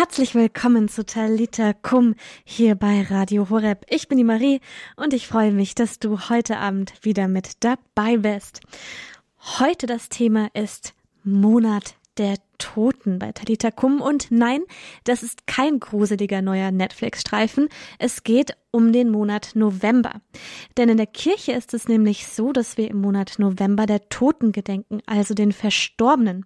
Herzlich willkommen zu Talita Kum hier bei Radio Horeb. Ich bin die Marie und ich freue mich, dass du heute Abend wieder mit dabei bist. Heute das Thema ist Monat der Toten bei Talita Kum und nein, das ist kein gruseliger neuer Netflix-Streifen. Es geht um den Monat November. Denn in der Kirche ist es nämlich so, dass wir im Monat November der Toten gedenken, also den Verstorbenen.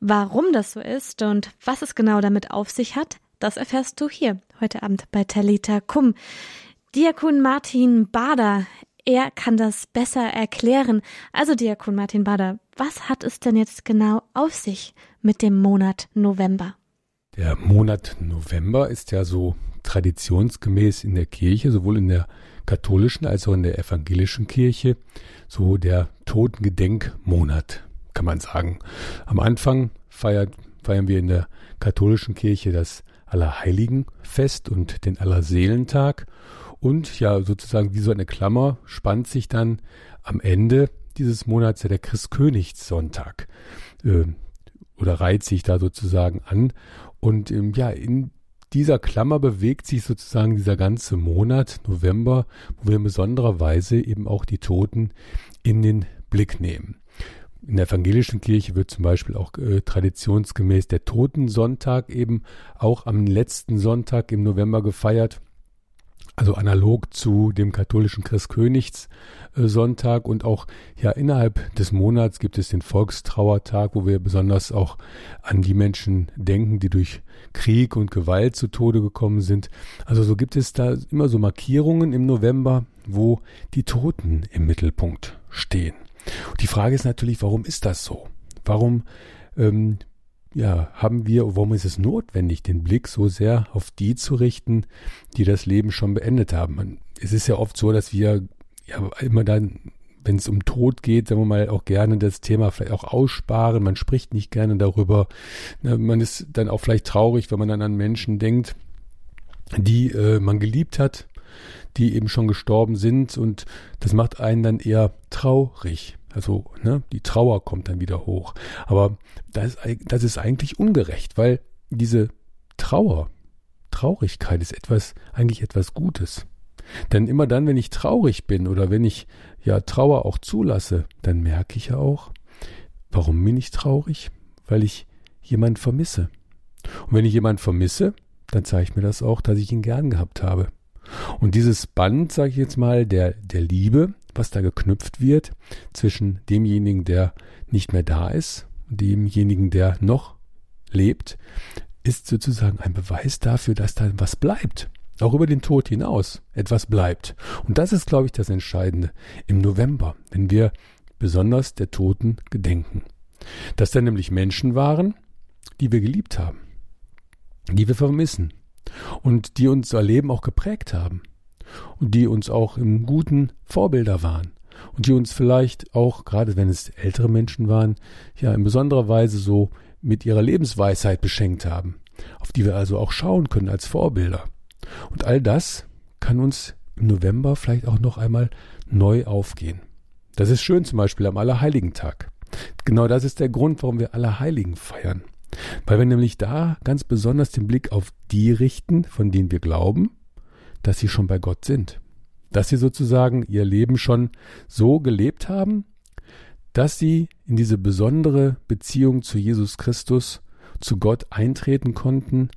Warum das so ist und was es genau damit auf sich hat, das erfährst du hier heute Abend bei Talita Kum. Diakon Martin Bader, er kann das besser erklären. Also Diakon Martin Bader, was hat es denn jetzt genau auf sich mit dem Monat November? Der Monat November ist ja so traditionsgemäß in der Kirche, sowohl in der katholischen als auch in der evangelischen Kirche, so der Totengedenkmonat, kann man sagen. Am Anfang feiert, feiern wir in der katholischen Kirche das Allerheiligenfest und den Allerseelentag. Und ja, sozusagen wie so eine Klammer spannt sich dann am Ende dieses Monats ja der Christkönigssonntag äh, oder reiht sich da sozusagen an. Und ähm, ja, in dieser Klammer bewegt sich sozusagen dieser ganze Monat November, wo wir in besonderer Weise eben auch die Toten in den Blick nehmen. In der evangelischen Kirche wird zum Beispiel auch äh, traditionsgemäß der Totensonntag eben auch am letzten Sonntag im November gefeiert. Also analog zu dem katholischen Christkönigssonntag und auch ja innerhalb des Monats gibt es den Volkstrauertag, wo wir besonders auch an die Menschen denken, die durch Krieg und Gewalt zu Tode gekommen sind. Also so gibt es da immer so Markierungen im November, wo die Toten im Mittelpunkt stehen. Und die Frage ist natürlich, warum ist das so? Warum ähm, ja, haben wir, warum ist es notwendig, den Blick so sehr auf die zu richten, die das Leben schon beendet haben? Man, es ist ja oft so, dass wir ja immer dann, wenn es um Tod geht, sagen wir mal, auch gerne das Thema vielleicht auch aussparen. Man spricht nicht gerne darüber. Man ist dann auch vielleicht traurig, wenn man dann an Menschen denkt, die äh, man geliebt hat, die eben schon gestorben sind und das macht einen dann eher traurig. Also, ne, die Trauer kommt dann wieder hoch. Aber das, das ist eigentlich ungerecht, weil diese Trauer, Traurigkeit ist etwas, eigentlich etwas Gutes. Denn immer dann, wenn ich traurig bin oder wenn ich ja Trauer auch zulasse, dann merke ich ja auch, warum bin ich traurig? Weil ich jemand vermisse. Und wenn ich jemand vermisse, dann zeigt mir das auch, dass ich ihn gern gehabt habe. Und dieses Band, sage ich jetzt mal, der, der Liebe, was da geknüpft wird zwischen demjenigen, der nicht mehr da ist, und demjenigen, der noch lebt, ist sozusagen ein Beweis dafür, dass da was bleibt. Auch über den Tod hinaus etwas bleibt. Und das ist, glaube ich, das Entscheidende im November, wenn wir besonders der Toten gedenken. Dass da nämlich Menschen waren, die wir geliebt haben, die wir vermissen und die unser Leben auch geprägt haben und die uns auch im Guten Vorbilder waren und die uns vielleicht auch, gerade wenn es ältere Menschen waren, ja in besonderer Weise so mit ihrer Lebensweisheit beschenkt haben, auf die wir also auch schauen können als Vorbilder. Und all das kann uns im November vielleicht auch noch einmal neu aufgehen. Das ist schön zum Beispiel am Allerheiligen-Tag. Genau das ist der Grund, warum wir Allerheiligen feiern. Weil wir nämlich da ganz besonders den Blick auf die richten, von denen wir glauben, dass sie schon bei Gott sind. Dass sie sozusagen ihr Leben schon so gelebt haben, dass sie in diese besondere Beziehung zu Jesus Christus, zu Gott eintreten konnten,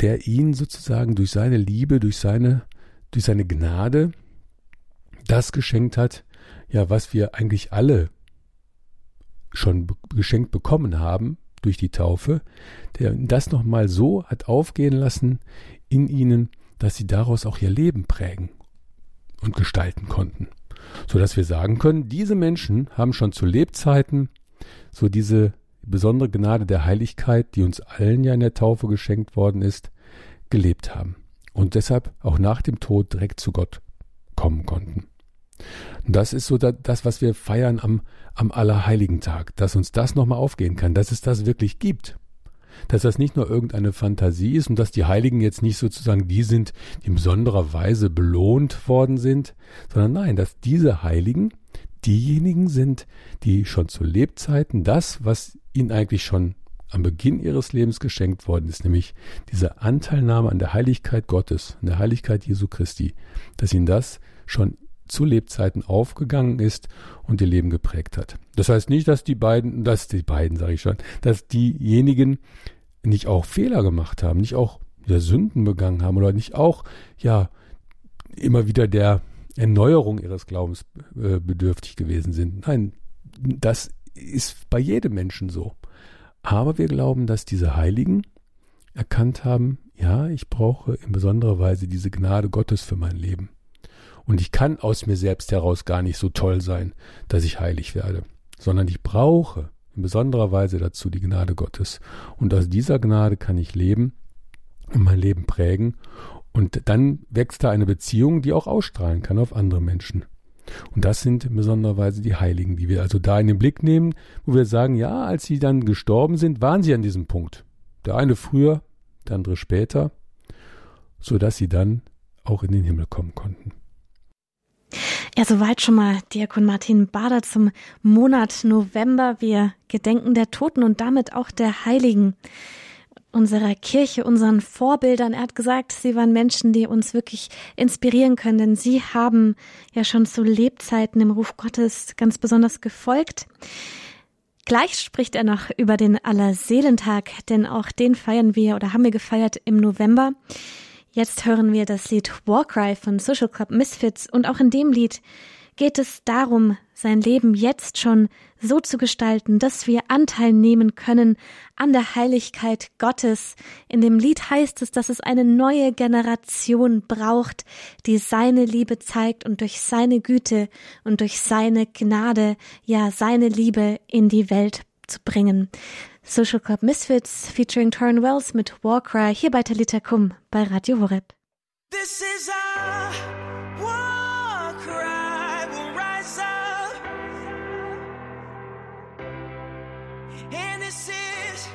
der ihnen sozusagen durch seine Liebe, durch seine, durch seine Gnade das geschenkt hat, ja, was wir eigentlich alle schon geschenkt bekommen haben durch die Taufe, der das nochmal so hat aufgehen lassen in ihnen, dass sie daraus auch ihr Leben prägen und gestalten konnten. So dass wir sagen können, diese Menschen haben schon zu Lebzeiten so diese besondere Gnade der Heiligkeit, die uns allen ja in der Taufe geschenkt worden ist, gelebt haben und deshalb auch nach dem Tod direkt zu Gott kommen konnten. Und das ist so das, was wir feiern am, am Allerheiligen Tag, dass uns das nochmal aufgehen kann, dass es das wirklich gibt dass das nicht nur irgendeine Fantasie ist und dass die Heiligen jetzt nicht sozusagen die sind, die in besonderer Weise belohnt worden sind, sondern nein, dass diese Heiligen diejenigen sind, die schon zu Lebzeiten das, was ihnen eigentlich schon am Beginn ihres Lebens geschenkt worden ist, nämlich diese Anteilnahme an der Heiligkeit Gottes, an der Heiligkeit Jesu Christi, dass ihnen das schon zu Lebzeiten aufgegangen ist und ihr Leben geprägt hat. Das heißt nicht, dass die beiden, dass die beiden, sage ich schon, dass diejenigen nicht auch Fehler gemacht haben, nicht auch ja, Sünden begangen haben oder nicht auch ja immer wieder der Erneuerung ihres Glaubens äh, bedürftig gewesen sind. Nein, das ist bei jedem Menschen so. Aber wir glauben, dass diese Heiligen erkannt haben, ja, ich brauche in besonderer Weise diese Gnade Gottes für mein Leben. Und ich kann aus mir selbst heraus gar nicht so toll sein, dass ich heilig werde, sondern ich brauche in besonderer Weise dazu die Gnade Gottes. Und aus dieser Gnade kann ich leben und mein Leben prägen. Und dann wächst da eine Beziehung, die auch ausstrahlen kann auf andere Menschen. Und das sind in besonderer Weise die Heiligen, die wir also da in den Blick nehmen, wo wir sagen, ja, als sie dann gestorben sind, waren sie an diesem Punkt. Der eine früher, der andere später, so dass sie dann auch in den Himmel kommen konnten. Ja, soweit schon mal Diakon Martin Bader zum Monat November. Wir gedenken der Toten und damit auch der Heiligen unserer Kirche, unseren Vorbildern. Er hat gesagt, sie waren Menschen, die uns wirklich inspirieren können, denn sie haben ja schon zu Lebzeiten im Ruf Gottes ganz besonders gefolgt. Gleich spricht er noch über den Allerseelentag, denn auch den feiern wir oder haben wir gefeiert im November. Jetzt hören wir das Lied Warcry von Social Club Misfits und auch in dem Lied geht es darum, sein Leben jetzt schon so zu gestalten, dass wir Anteil nehmen können an der Heiligkeit Gottes. In dem Lied heißt es, dass es eine neue Generation braucht, die seine Liebe zeigt und durch seine Güte und durch seine Gnade, ja, seine Liebe in die Welt zu bringen. Social Club Misfits featuring Torrin Wells mit Warcry hier bei Talita Kum bei Radio Horeb. This is our war cry, we'll rise up. And this is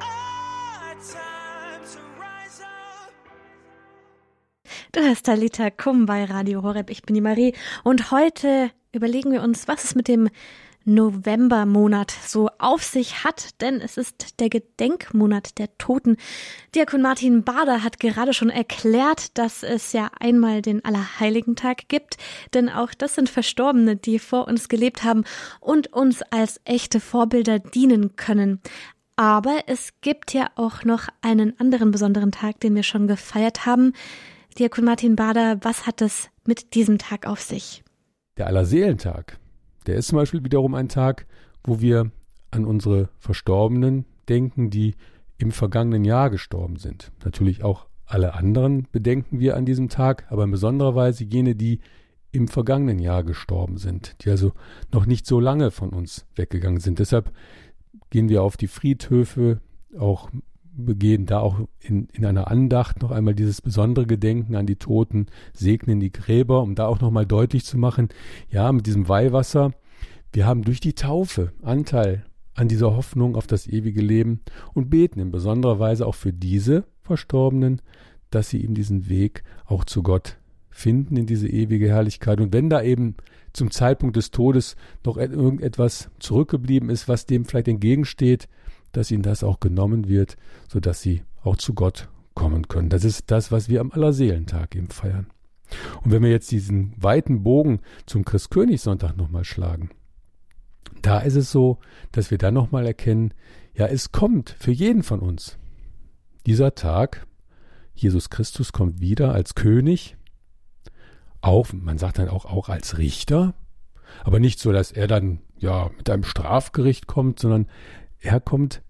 our time to rise up. Du hörst Talita Kum bei Radio Horeb. Ich bin die Marie und heute überlegen wir uns, was es mit dem Novembermonat so auf sich hat, denn es ist der Gedenkmonat der Toten. Diakon Martin Bader hat gerade schon erklärt, dass es ja einmal den Allerheiligentag gibt, denn auch das sind Verstorbene, die vor uns gelebt haben und uns als echte Vorbilder dienen können. Aber es gibt ja auch noch einen anderen besonderen Tag, den wir schon gefeiert haben. Diakon Martin Bader, was hat es mit diesem Tag auf sich? Der Allerseelentag der ist zum Beispiel wiederum ein Tag, wo wir an unsere Verstorbenen denken, die im vergangenen Jahr gestorben sind. Natürlich auch alle anderen bedenken wir an diesem Tag, aber in besonderer Weise jene, die im vergangenen Jahr gestorben sind, die also noch nicht so lange von uns weggegangen sind. Deshalb gehen wir auf die Friedhöfe, auch begehen da auch in, in einer Andacht noch einmal dieses besondere Gedenken an die Toten, segnen die Gräber, um da auch nochmal deutlich zu machen, ja, mit diesem Weihwasser, wir haben durch die Taufe Anteil an dieser Hoffnung auf das ewige Leben und beten in besonderer Weise auch für diese Verstorbenen, dass sie eben diesen Weg auch zu Gott finden in diese ewige Herrlichkeit. Und wenn da eben zum Zeitpunkt des Todes noch irgendetwas zurückgeblieben ist, was dem vielleicht entgegensteht, dass ihnen das auch genommen wird, so dass sie auch zu Gott kommen können. Das ist das, was wir am Allerseelentag eben feiern. Und wenn wir jetzt diesen weiten Bogen zum Christkönigssonntag nochmal schlagen, da ist es so, dass wir dann nochmal erkennen, ja, es kommt für jeden von uns. Dieser Tag, Jesus Christus kommt wieder als König, auch, man sagt dann auch, auch als Richter, aber nicht so, dass er dann ja mit einem Strafgericht kommt, sondern er kommt,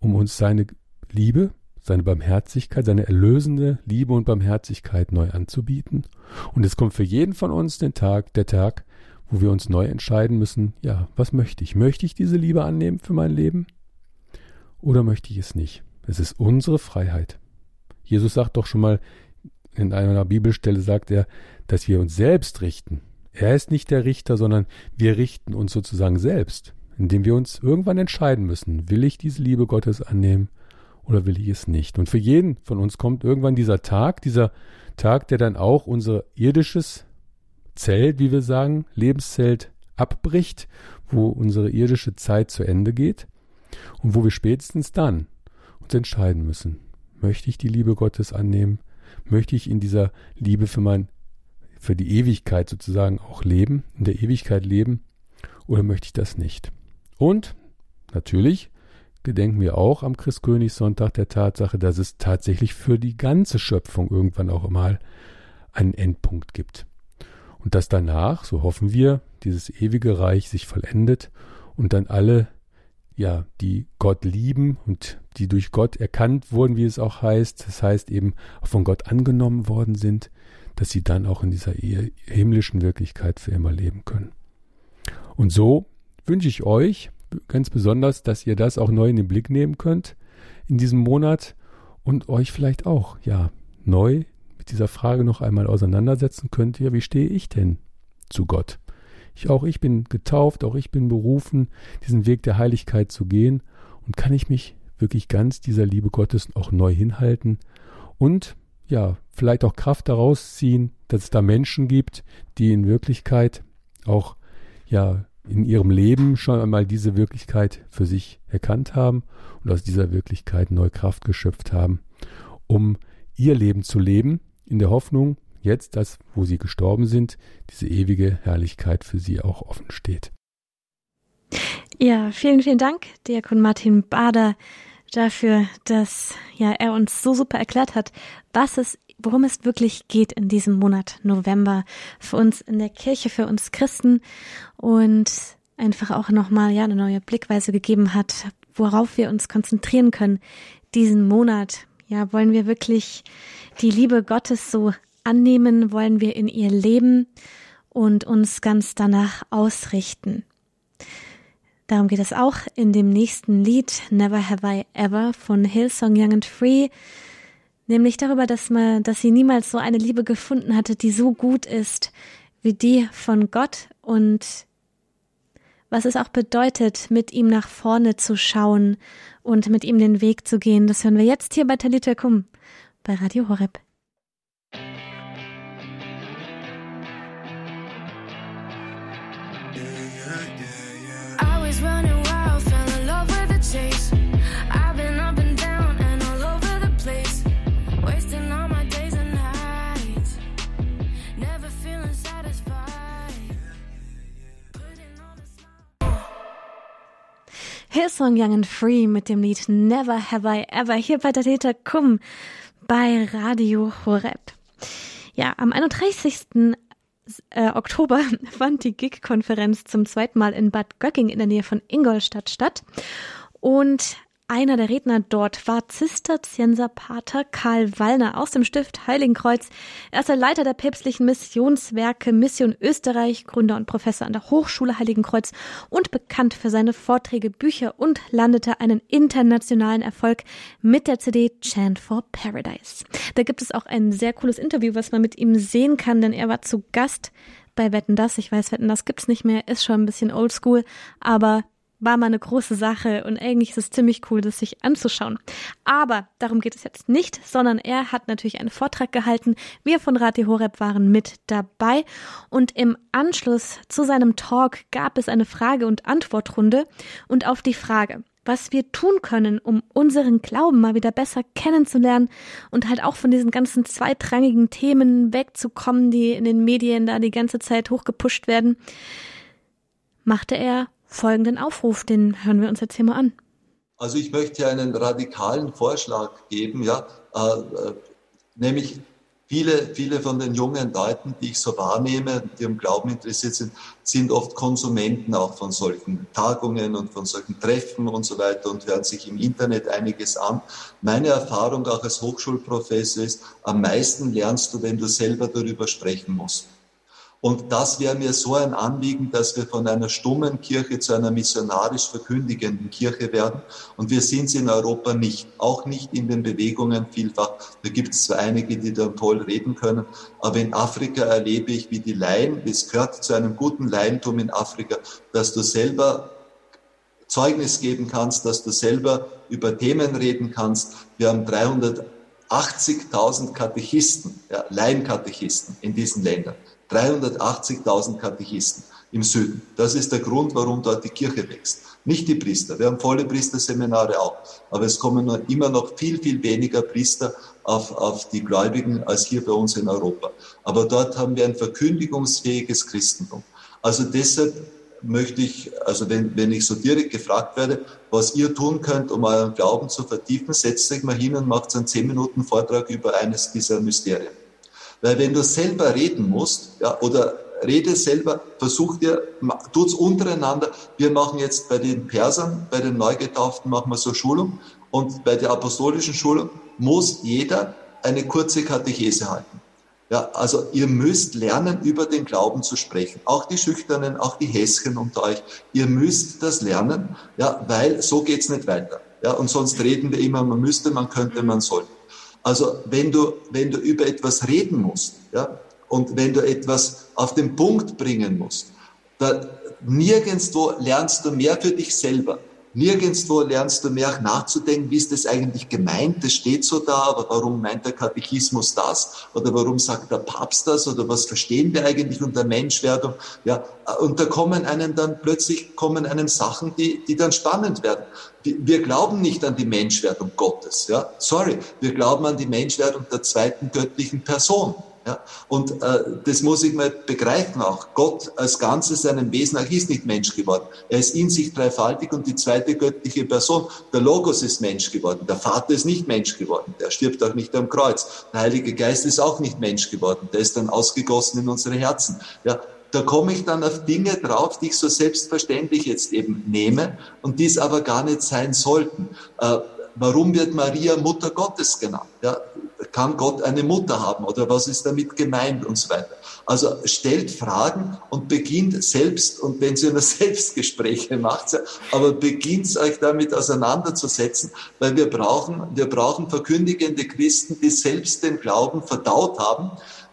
um uns seine Liebe, seine Barmherzigkeit, seine erlösende Liebe und Barmherzigkeit neu anzubieten. Und es kommt für jeden von uns den Tag, der Tag, wo wir uns neu entscheiden müssen, ja, was möchte ich? Möchte ich diese Liebe annehmen für mein Leben? Oder möchte ich es nicht? Es ist unsere Freiheit. Jesus sagt doch schon mal, in einer Bibelstelle sagt er, dass wir uns selbst richten. Er ist nicht der Richter, sondern wir richten uns sozusagen selbst in dem wir uns irgendwann entscheiden müssen, will ich diese Liebe Gottes annehmen oder will ich es nicht. Und für jeden von uns kommt irgendwann dieser Tag, dieser Tag, der dann auch unser irdisches Zelt, wie wir sagen, Lebenszelt abbricht, wo unsere irdische Zeit zu Ende geht. und wo wir spätestens dann uns entscheiden müssen. Möchte ich die Liebe Gottes annehmen? Möchte ich in dieser Liebe für mein, für die Ewigkeit sozusagen auch leben, in der Ewigkeit leben? Oder möchte ich das nicht? Und natürlich gedenken wir auch am Christkönigssonntag der Tatsache, dass es tatsächlich für die ganze Schöpfung irgendwann auch mal einen Endpunkt gibt. Und dass danach, so hoffen wir, dieses ewige Reich sich vollendet und dann alle ja, die Gott lieben und die durch Gott erkannt wurden, wie es auch heißt, das heißt eben von Gott angenommen worden sind, dass sie dann auch in dieser himmlischen Wirklichkeit für immer leben können. Und so wünsche ich euch ganz besonders, dass ihr das auch neu in den Blick nehmen könnt in diesem Monat und euch vielleicht auch, ja, neu mit dieser Frage noch einmal auseinandersetzen könnt, ja, wie stehe ich denn zu Gott? Ich, auch ich bin getauft, auch ich bin berufen, diesen Weg der Heiligkeit zu gehen. Und kann ich mich wirklich ganz dieser Liebe Gottes auch neu hinhalten und ja, vielleicht auch Kraft daraus ziehen, dass es da Menschen gibt, die in Wirklichkeit auch ja in ihrem Leben schon einmal diese Wirklichkeit für sich erkannt haben und aus dieser Wirklichkeit neue Kraft geschöpft haben, um ihr Leben zu leben, in der Hoffnung, jetzt, dass, wo sie gestorben sind, diese ewige Herrlichkeit für sie auch offen steht. Ja, vielen, vielen Dank, Diakon Martin Bader, dafür, dass ja er uns so super erklärt hat, was es, worum es wirklich geht in diesem Monat November für uns in der Kirche, für uns Christen und einfach auch nochmal ja eine neue Blickweise gegeben hat, worauf wir uns konzentrieren können diesen Monat. Ja, wollen wir wirklich die Liebe Gottes so annehmen, wollen wir in ihr leben und uns ganz danach ausrichten. Darum geht es auch in dem nächsten Lied Never Have I Ever von Hillsong Young and Free, nämlich darüber, dass man, dass sie niemals so eine Liebe gefunden hatte, die so gut ist wie die von Gott und was es auch bedeutet, mit ihm nach vorne zu schauen und mit ihm den Weg zu gehen. Das hören wir jetzt hier bei Talita Kum bei Radio Horeb. Hillsong Young and Free mit dem Lied Never Have I Ever hier bei der Täter Kum bei Radio Horeb. Ja, am 31. Äh, Oktober fand die GIG-Konferenz zum zweiten Mal in Bad Göcking in der Nähe von Ingolstadt statt. Und einer der Redner dort war Zisterzienserpater Karl Wallner aus dem Stift Heiligenkreuz. Er ist der Leiter der päpstlichen Missionswerke Mission Österreich, Gründer und Professor an der Hochschule Heiligenkreuz und bekannt für seine Vorträge, Bücher und landete einen internationalen Erfolg mit der CD Chant for Paradise. Da gibt es auch ein sehr cooles Interview, was man mit ihm sehen kann, denn er war zu Gast bei Wetten das. Ich weiß, Wetten das gibt's nicht mehr, ist schon ein bisschen oldschool, aber war mal eine große Sache und eigentlich ist es ziemlich cool, das sich anzuschauen. Aber darum geht es jetzt nicht, sondern er hat natürlich einen Vortrag gehalten. Wir von Radio Horeb waren mit dabei und im Anschluss zu seinem Talk gab es eine Frage- und Antwortrunde und auf die Frage, was wir tun können, um unseren Glauben mal wieder besser kennenzulernen und halt auch von diesen ganzen zweitrangigen Themen wegzukommen, die in den Medien da die ganze Zeit hochgepusht werden, machte er folgenden Aufruf, den hören wir uns jetzt hier mal an. Also ich möchte einen radikalen Vorschlag geben, ja, äh, äh, nämlich viele, viele von den jungen Leuten, die ich so wahrnehme, die am Glauben interessiert sind, sind oft Konsumenten auch von solchen Tagungen und von solchen Treffen und so weiter und hören sich im Internet einiges an. Meine Erfahrung auch als Hochschulprofessor ist, am meisten lernst du, wenn du selber darüber sprechen musst. Und das wäre mir so ein Anliegen, dass wir von einer stummen Kirche zu einer missionarisch verkündigenden Kirche werden. Und wir sind es in Europa nicht, auch nicht in den Bewegungen vielfach. Da gibt es zwar einige, die da toll reden können, aber in Afrika erlebe ich, wie die Laien, es gehört zu einem guten Laientum in Afrika, dass du selber Zeugnis geben kannst, dass du selber über Themen reden kannst. Wir haben 380.000 Katechisten, ja, Laienkatechisten in diesen Ländern. 380.000 Katechisten im Süden. Das ist der Grund, warum dort die Kirche wächst. Nicht die Priester. Wir haben volle Priesterseminare auch. Aber es kommen immer noch viel, viel weniger Priester auf, auf die Gläubigen als hier bei uns in Europa. Aber dort haben wir ein verkündigungsfähiges Christentum. Also deshalb möchte ich, also wenn, wenn ich so direkt gefragt werde, was ihr tun könnt, um euren Glauben zu vertiefen, setzt euch mal hin und macht einen 10 Minuten Vortrag über eines dieser Mysterien. Weil wenn du selber reden musst, ja, oder rede selber, versuch dir, tut's untereinander. Wir machen jetzt bei den Persern, bei den Neugetauften machen wir so Schulung und bei der apostolischen Schulung muss jeder eine kurze Katechese halten. Ja, also ihr müsst lernen, über den Glauben zu sprechen. Auch die Schüchternen, auch die Häschen unter euch. Ihr müsst das lernen, ja, weil so geht's nicht weiter. Ja, und sonst reden wir immer, man müsste, man könnte, man sollte. Also wenn du, wenn du über etwas reden musst, ja, und wenn du etwas auf den Punkt bringen musst, da, nirgendwo lernst du mehr für dich selber Nirgendwo lernst du mehr nachzudenken, wie ist das eigentlich gemeint? Das steht so da, aber warum meint der Katechismus das? Oder warum sagt der Papst das? Oder was verstehen wir eigentlich unter Menschwerdung? Ja, und da kommen einem dann plötzlich kommen einem Sachen, die, die dann spannend werden. Wir glauben nicht an die Menschwerdung Gottes. Ja, sorry. Wir glauben an die Menschwerdung der zweiten göttlichen Person. Ja, und äh, das muss ich mal begreifen auch. Gott als Ganzes, seinem Wesen nach, ist nicht Mensch geworden. Er ist in sich dreifaltig und die zweite göttliche Person, der Logos ist Mensch geworden. Der Vater ist nicht Mensch geworden. Der stirbt auch nicht am Kreuz. Der Heilige Geist ist auch nicht Mensch geworden. Der ist dann ausgegossen in unsere Herzen. Ja, da komme ich dann auf Dinge drauf, die ich so selbstverständlich jetzt eben nehme und die es aber gar nicht sein sollten. Äh, warum wird Maria Mutter Gottes genannt? Ja, kann Gott eine Mutter haben oder was ist damit gemeint und so weiter. Also stellt Fragen und beginnt selbst, und wenn ihr nur Selbstgespräche macht, aber beginnt euch damit auseinanderzusetzen, weil wir brauchen, wir brauchen verkündigende Christen, die selbst den Glauben verdaut haben.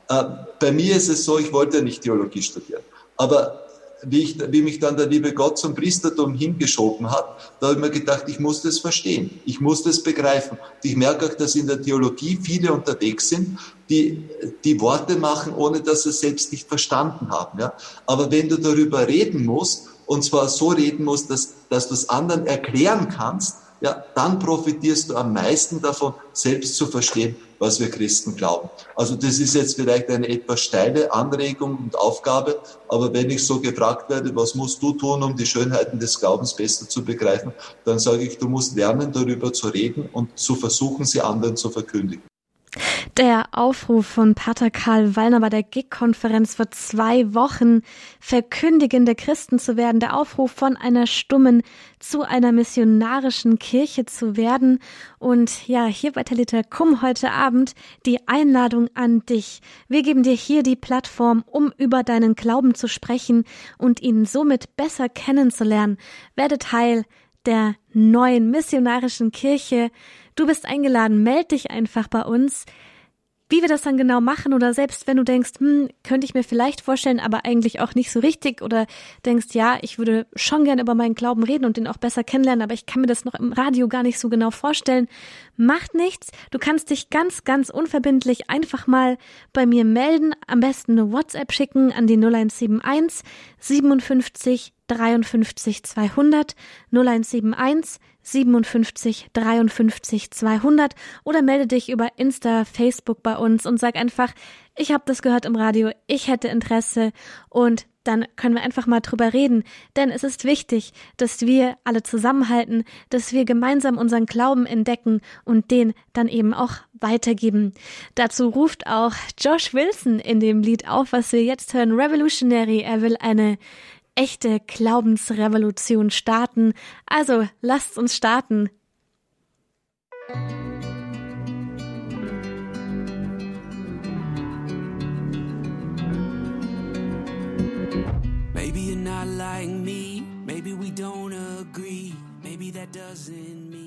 Äh, bei mir ist es so, ich wollte nicht Theologie studieren, aber wie, ich, wie mich dann der liebe Gott zum Priestertum hingeschoben hat, da habe ich mir gedacht, ich muss das verstehen, ich muss das begreifen. Und ich merke auch, dass in der Theologie viele unterwegs sind, die die Worte machen, ohne dass sie es selbst nicht verstanden haben. Ja? Aber wenn du darüber reden musst, und zwar so reden musst, dass, dass du es anderen erklären kannst, ja, dann profitierst du am meisten davon, selbst zu verstehen, was wir Christen glauben. Also das ist jetzt vielleicht eine etwas steile Anregung und Aufgabe, aber wenn ich so gefragt werde, was musst du tun, um die Schönheiten des Glaubens besser zu begreifen, dann sage ich, du musst lernen, darüber zu reden und zu versuchen, sie anderen zu verkündigen. Der Aufruf von Pater Karl Wallner bei der GIG-Konferenz vor zwei Wochen, verkündigende Christen zu werden, der Aufruf von einer stummen zu einer missionarischen Kirche zu werden. Und ja, hier bei Talita Kum heute Abend die Einladung an dich. Wir geben dir hier die Plattform, um über deinen Glauben zu sprechen und ihn somit besser kennenzulernen. Werde Teil der neuen missionarischen Kirche. Du bist eingeladen, meld dich einfach bei uns. Wie wir das dann genau machen oder selbst wenn du denkst, hm, könnte ich mir vielleicht vorstellen, aber eigentlich auch nicht so richtig oder denkst, ja, ich würde schon gerne über meinen Glauben reden und den auch besser kennenlernen, aber ich kann mir das noch im Radio gar nicht so genau vorstellen. Macht nichts. Du kannst dich ganz, ganz unverbindlich einfach mal bei mir melden. Am besten eine WhatsApp schicken an die 0171 57 53 200 0171 57 53 200 oder melde dich über Insta, Facebook bei uns und sag einfach, ich habe das gehört im Radio, ich hätte Interesse und dann können wir einfach mal drüber reden, denn es ist wichtig, dass wir alle zusammenhalten, dass wir gemeinsam unseren Glauben entdecken und den dann eben auch weitergeben. Dazu ruft auch Josh Wilson in dem Lied auf, was wir jetzt hören, Revolutionary. Er will eine echte Glaubensrevolution starten. Also lasst uns starten. Maybe you're not like me, maybe we don't agree, maybe that doesn't mean